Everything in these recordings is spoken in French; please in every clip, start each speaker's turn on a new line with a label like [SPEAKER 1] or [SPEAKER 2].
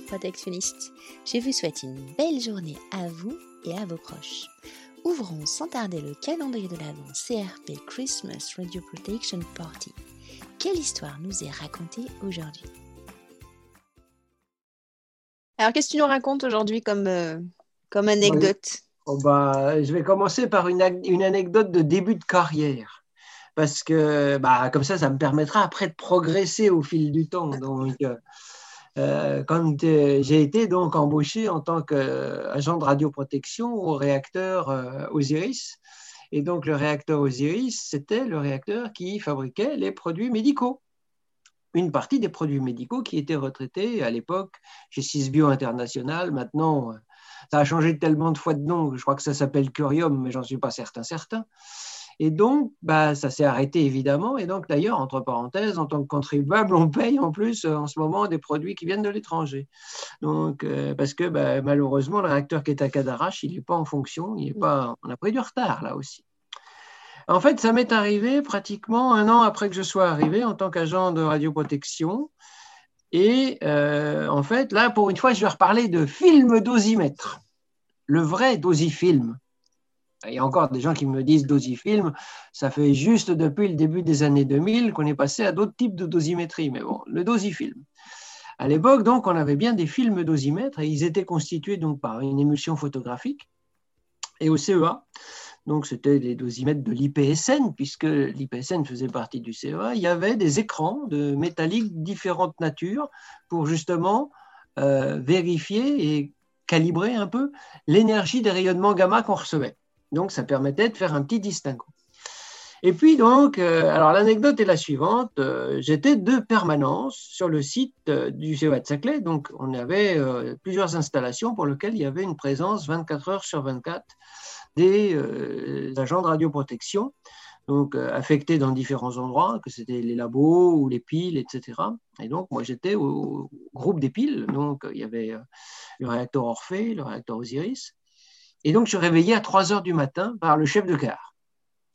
[SPEAKER 1] radioprotectionnistes. Je vous souhaite une belle journée à vous et à vos proches. Ouvrons sans tarder le calendrier de l'Avent CRP Christmas Radio Protection Party. Quelle histoire nous est racontée aujourd'hui? Alors, qu'est-ce que tu nous racontes aujourd'hui comme, euh, comme anecdote?
[SPEAKER 2] Oh bah, Je vais commencer par une, une anecdote de début de carrière parce que bah, comme ça, ça me permettra après de progresser au fil du temps. Donc, euh, euh, quand j'ai été donc embauché en tant qu'agent de radioprotection au réacteur euh, Osiris, et donc le réacteur Osiris, c'était le réacteur qui fabriquait les produits médicaux. Une partie des produits médicaux qui étaient retraités à l'époque chez Sysbio International. Maintenant, ça a changé tellement de fois de nom, je crois que ça s'appelle Curium, mais j'en suis pas certain certain. Et donc, bah, ça s'est arrêté évidemment. Et donc, d'ailleurs, entre parenthèses, en tant que contribuable, on paye en plus euh, en ce moment des produits qui viennent de l'étranger. Donc, euh, parce que bah, malheureusement, le réacteur qui est à Cadarache, il n'est pas en fonction. Il pas, on a pris du retard là aussi. En fait, ça m'est arrivé pratiquement un an après que je sois arrivé en tant qu'agent de radioprotection. Et euh, en fait, là, pour une fois, je vais reparler de film dosimètre, le vrai dosifilm. Il y a encore des gens qui me disent dosifilm. Ça fait juste depuis le début des années 2000 qu'on est passé à d'autres types de dosimétrie. Mais bon, le dosifilm. À l'époque, donc, on avait bien des films dosimètres et ils étaient constitués donc par une émulsion photographique et au CEA. Donc, c'était les dosimètres de l'IPSN, puisque l'IPSN faisait partie du CEA. Il y avait des écrans de métalliques différentes natures pour justement euh, vérifier et calibrer un peu l'énergie des rayonnements gamma qu'on recevait. Donc, ça permettait de faire un petit distinguo. Et puis, donc, euh, alors l'anecdote est la suivante. Euh, j'étais de permanence sur le site euh, du CEA de Saclay. Donc, on avait plusieurs installations pour lesquelles il y avait une présence 24 heures sur 24 des agents de radioprotection, donc affectés dans différents endroits, que c'était les labos ou les piles, etc. Et donc, moi, j'étais au groupe des piles. Donc, il y avait le réacteur Orphée, le réacteur Osiris. Et donc, je suis réveillé à 3 heures du matin par le chef de gare.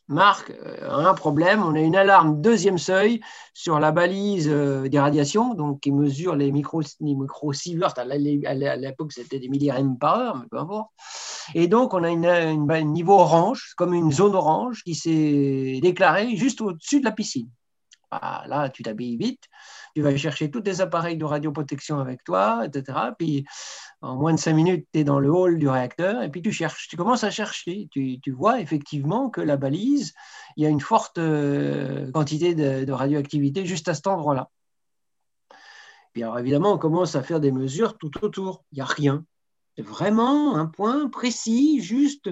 [SPEAKER 2] Marc, euh, un problème, on a une alarme deuxième seuil sur la balise euh, des radiations, donc qui mesure les micro, sieverts. À l'époque, c'était des millirèmes par heure, mais peu importe. Et donc, on a une, un niveau orange, comme une zone orange, qui s'est déclarée juste au-dessus de la piscine. Là, tu t'habilles vite, tu vas chercher tous tes appareils de radioprotection avec toi, etc. Puis, en moins de cinq minutes, tu es dans le hall du réacteur et puis tu cherches, tu commences à chercher. Tu, vois effectivement que la balise, il y a une forte euh, quantité de, radioactivité juste à cet endroit-là. Puis alors évidemment, on commence à faire des mesures tout autour. Il n'y a rien. C'est vraiment un point précis, juste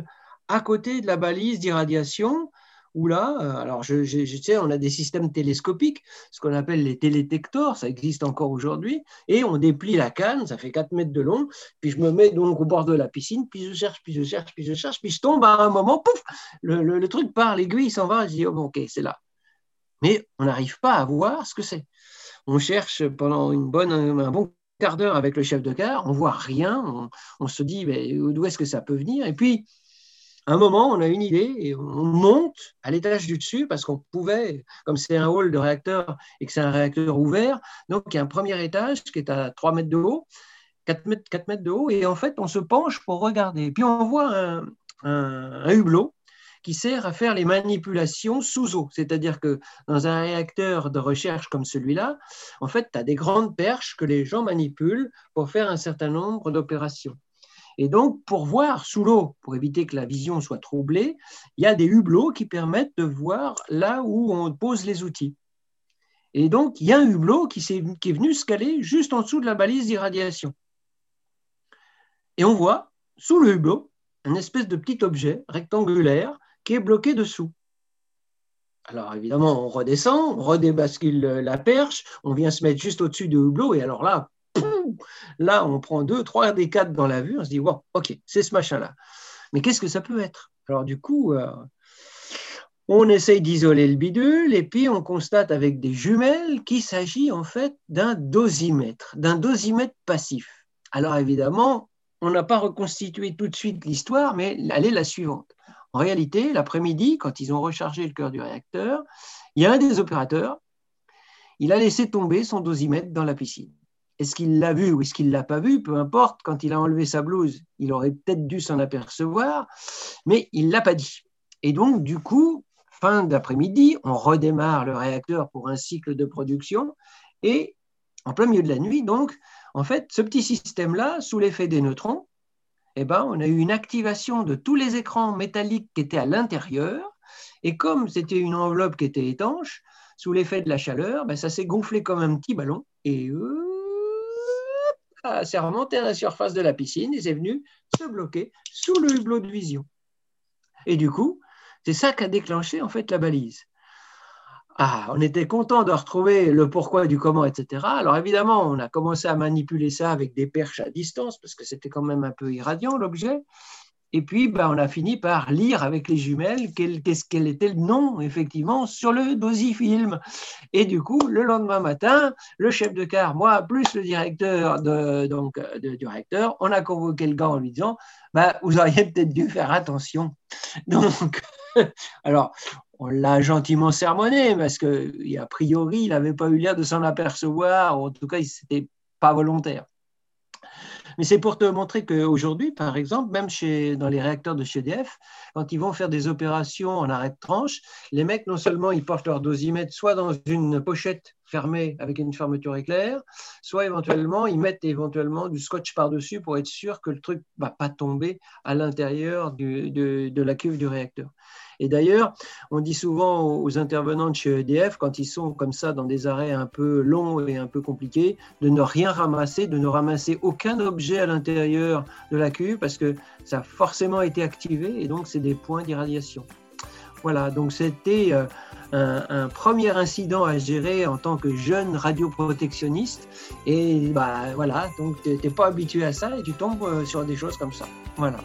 [SPEAKER 2] à côté de la balise d'irradiation où là, euh, alors je, sais, on a des systèmes télescopiques, ce qu'on appelle les télétectors, ça existe encore aujourd'hui, et on déplie la canne, ça fait 4 mètres de long, puis je me mets donc au bord de la piscine, puis je cherche, puis je cherche, puis je cherche, puis je tombe à un moment, pouf, le, truc part, l'aiguille s'en va, je dis, oh, bon, ok, c'est là. Mais on n'arrive pas à voir ce que c'est. On cherche pendant une bonne, un bon quart d'heure avec le chef de car, on voit rien, on, on se dit, d'où est-ce que ça peut venir, et puis un moment, on a une idée et on monte à l'étage du dessus parce qu'on pouvait, comme c'est un hall de réacteur et que c'est un réacteur ouvert, donc il y a un premier étage qui est à 3 mètres de haut, 4 mètres, 4 mètres de haut, et en fait, on se penche pour regarder. Puis on voit un, un, hublot qui sert à faire les manipulations sous eau. C'est-à-dire que dans un réacteur de recherche comme celui-là, en fait, tu as des grandes perches que les gens manipulent pour faire un certain nombre d'opérations. Et donc, pour voir sous l'eau, pour éviter que la vision soit troublée, il y a des hublots qui permettent de voir là où on pose les outils. Et donc, il y a un hublot qui, est, qui est venu se caler juste en dessous de la balise d'irradiation. Et on voit, sous le hublot, un espèce de petit objet rectangulaire qui est bloqué dessous. Alors évidemment, on redescend, on redébascule la perche, on vient se mettre juste au-dessus du hublot, et alors là, Là, on prend deux, trois des quatre dans la vue, on se dit, wow, ok, c'est ce machin-là. Mais qu'est-ce que ça peut être? Alors du coup, euh, on essaye d'isoler le bidule et puis on constate avec des jumelles qu'il s'agit en fait d'un dosimètre, d'un dosimètre passif. Alors évidemment, on n'a pas reconstitué tout de suite l'histoire, mais elle est la suivante. En réalité, l'après-midi, quand ils ont rechargé le cœur du réacteur, il y a un des opérateurs, il a laissé tomber son dosimètre dans la piscine. Est-ce qu'il l'a vu ou est-ce qu'il ne l'a pas vu? Peu importe, quand il a enlevé sa blouse, il aurait peut-être dû s'en apercevoir, mais il ne l'a pas dit. Et donc, du coup, fin d'après-midi, on redémarre le réacteur pour un cycle de production. Et en plein milieu de la nuit, donc, en fait, ce petit système-là, sous l'effet des neutrons, eh ben, on a eu une activation de tous les écrans métalliques qui étaient à l'intérieur. Et comme c'était une enveloppe qui était étanche, sous l'effet de la chaleur, ben, ça s'est gonflé comme un petit ballon. Et c'est remonté à la surface de la piscine et c'est venu se bloquer sous le hublot de vision. Et du coup, c'est ça qui a déclenché en fait la balise. Ah, on était content de retrouver le pourquoi du comment, etc. Alors évidemment, on a commencé à manipuler ça avec des perches à distance parce que c'était quand même un peu irradiant l'objet. Et puis, ben, on a fini par lire avec les jumelles qu'est-ce quel était le nom, effectivement, sur le dosifilm. Et du coup, le lendemain matin, le chef de car, moi, plus le directeur donc, du réacteur, on a convoqué le gars en lui disant ben, Vous auriez peut-être dû faire attention. Donc, alors, on l'a gentiment sermonné parce qu'a priori, il n'avait pas eu l'air de s'en apercevoir, ou en tout cas, ce n'était pas volontaire. Mais c'est pour te montrer qu'aujourd'hui, par exemple, même chez, dans les réacteurs de chez EDF, quand ils vont faire des opérations en arrêt de tranche, les mecs, non seulement ils portent leur dosimètre soit dans une pochette fermée avec une fermeture éclair, soit éventuellement ils mettent éventuellement du scotch par-dessus pour être sûr que le truc ne va pas tomber à l'intérieur de, de la cuve du réacteur. Et d'ailleurs, on dit souvent aux intervenants de chez EDF, quand ils sont comme ça dans des arrêts un peu longs et un peu compliqués, de ne rien ramasser, de ne ramasser aucun objet à l'intérieur de la cuve parce que ça a forcément été activé et donc c'est des points d'irradiation. Voilà, donc c'était euh, un, premier incident à gérer en tant que jeune radioprotectionniste. Et bah voilà, donc tu n'es pas habitué à ça et tu tombes euh, sur des choses comme ça. Voilà.